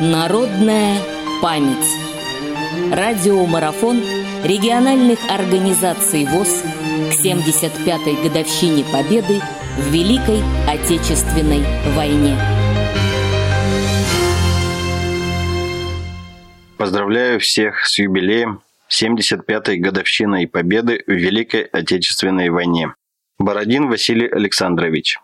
Народная память. Радиомарафон региональных организаций ВОЗ к 75-й годовщине Победы в Великой Отечественной войне. Поздравляю всех с юбилеем 75-й годовщиной Победы в Великой Отечественной войне. Бородин Василий Александрович.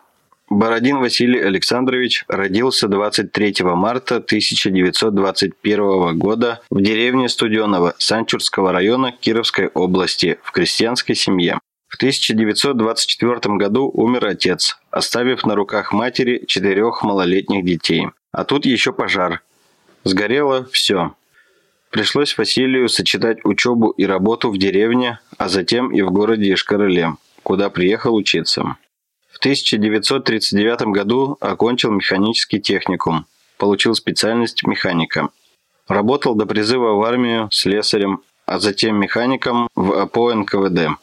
Бородин Василий Александрович родился 23 марта 1921 года в деревне Студенова Санчурского района Кировской области в крестьянской семье. В 1924 году умер отец, оставив на руках матери четырех малолетних детей. А тут еще пожар. Сгорело все. Пришлось Василию сочетать учебу и работу в деревне, а затем и в городе Ишкарыле, куда приехал учиться. В 1939 году окончил механический техникум, получил специальность механика. Работал до призыва в армию слесарем, а затем механиком в АПО НКВД.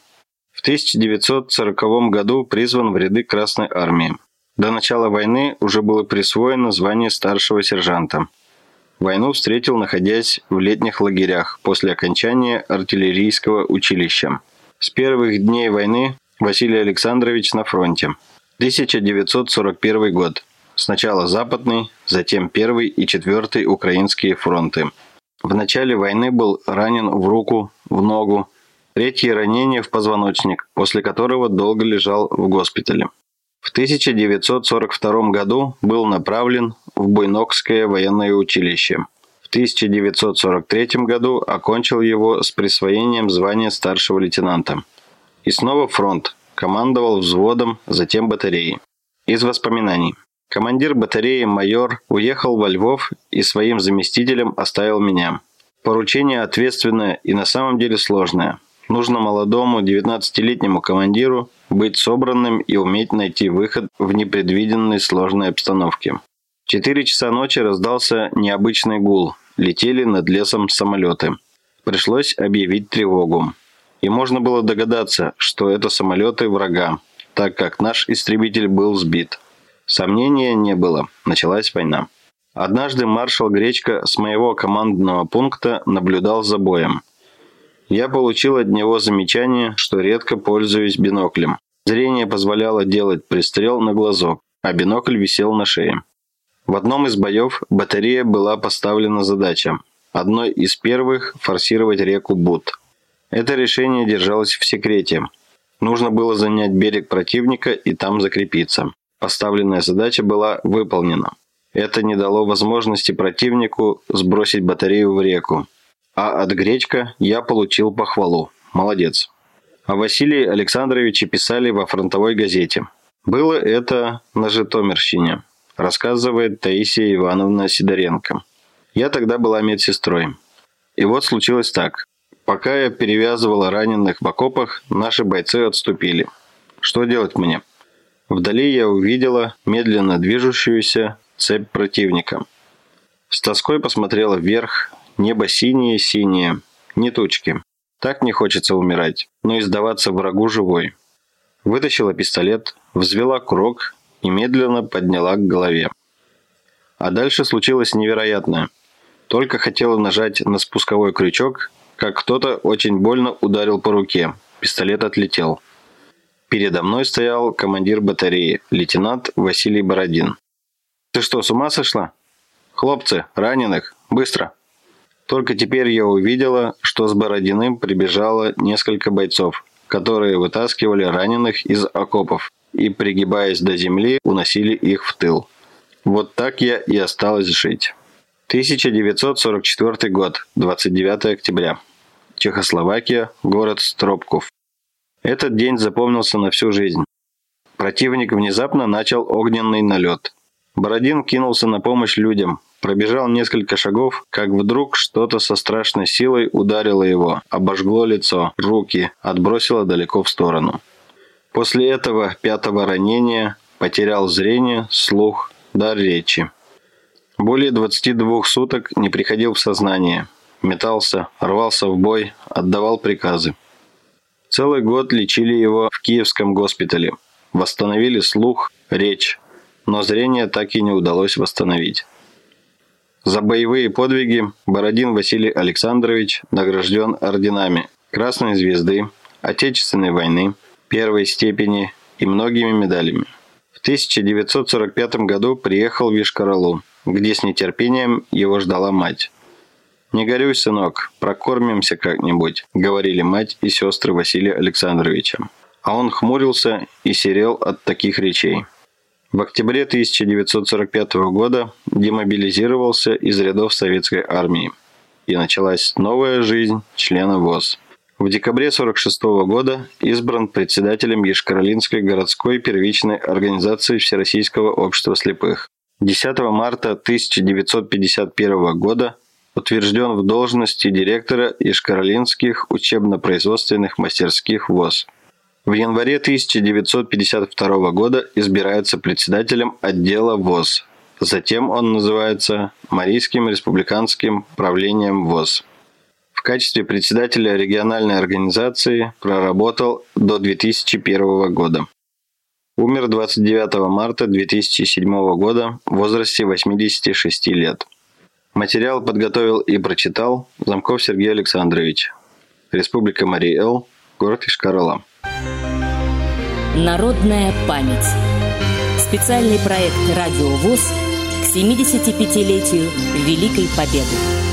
В 1940 году призван в ряды Красной Армии. До начала войны уже было присвоено звание старшего сержанта. Войну встретил, находясь в летних лагерях после окончания артиллерийского училища. С первых дней войны Василий Александрович на фронте. 1941 год. Сначала Западный, затем Первый и Четвертый Украинские фронты. В начале войны был ранен в руку, в ногу, третье ранение в позвоночник, после которого долго лежал в госпитале. В 1942 году был направлен в Буйнокское военное училище. В 1943 году окончил его с присвоением звания старшего лейтенанта. И снова фронт. Командовал взводом, затем батареей. Из воспоминаний. Командир батареи майор уехал во Львов и своим заместителем оставил меня. Поручение ответственное и на самом деле сложное. Нужно молодому 19-летнему командиру быть собранным и уметь найти выход в непредвиденной сложной обстановке. 4 часа ночи раздался необычный гул. Летели над лесом самолеты. Пришлось объявить тревогу. И можно было догадаться, что это самолеты врага, так как наш истребитель был сбит. Сомнения не было. Началась война. Однажды маршал Гречка с моего командного пункта наблюдал за боем. Я получил от него замечание, что редко пользуюсь биноклем. Зрение позволяло делать пристрел на глазок, а бинокль висел на шее. В одном из боев батарея была поставлена задача одной из первых форсировать реку Бут. Это решение держалось в секрете. Нужно было занять берег противника и там закрепиться. Поставленная задача была выполнена. Это не дало возможности противнику сбросить батарею в реку. А от Гречка я получил похвалу. Молодец. О Василии Александровиче писали во фронтовой газете. Было это на Житомирщине, рассказывает Таисия Ивановна Сидоренко. Я тогда была медсестрой. И вот случилось так. Пока я перевязывала раненых в окопах, наши бойцы отступили. Что делать мне? Вдали я увидела медленно движущуюся цепь противника. С тоской посмотрела вверх, Небо синее-синее, не тучки. Так не хочется умирать, но и сдаваться врагу живой. Вытащила пистолет, взвела курок и медленно подняла к голове. А дальше случилось невероятное. Только хотела нажать на спусковой крючок, как кто-то очень больно ударил по руке. Пистолет отлетел. Передо мной стоял командир батареи, лейтенант Василий Бородин. «Ты что, с ума сошла?» «Хлопцы, раненых, быстро!» Только теперь я увидела, что с Бородиным прибежало несколько бойцов, которые вытаскивали раненых из окопов и, пригибаясь до земли, уносили их в тыл. Вот так я и осталась жить. 1944 год, 29 октября. Чехословакия, город Стропков. Этот день запомнился на всю жизнь. Противник внезапно начал огненный налет. Бородин кинулся на помощь людям, Пробежал несколько шагов, как вдруг что-то со страшной силой ударило его, обожгло лицо, руки, отбросило далеко в сторону. После этого пятого ранения потерял зрение, слух, дар речи. Более 22 суток не приходил в сознание. Метался, рвался в бой, отдавал приказы. Целый год лечили его в Киевском госпитале. Восстановили слух, речь, но зрение так и не удалось восстановить. За боевые подвиги Бородин Василий Александрович награжден орденами Красной Звезды, Отечественной войны, первой степени и многими медалями. В 1945 году приехал в Вишкаралу, где с нетерпением его ждала мать. «Не горюй, сынок, прокормимся как-нибудь», – говорили мать и сестры Василия Александровича. А он хмурился и серел от таких речей. В октябре 1945 года демобилизировался из рядов советской армии. И началась новая жизнь члена ВОЗ. В декабре 1946 года избран председателем Ешкаролинской городской первичной организации Всероссийского общества слепых. 10 марта 1951 года утвержден в должности директора Ишкаролинских учебно-производственных мастерских ВОЗ. В январе 1952 года избирается председателем отдела ВОЗ. Затем он называется Марийским республиканским правлением ВОЗ. В качестве председателя региональной организации проработал до 2001 года. Умер 29 марта 2007 года в возрасте 86 лет. Материал подготовил и прочитал Замков Сергей Александрович. Республика Марий-Эл, город Ишкарала. Народная память. Специальный проект «Радио ВОЗ» к 75-летию Великой Победы.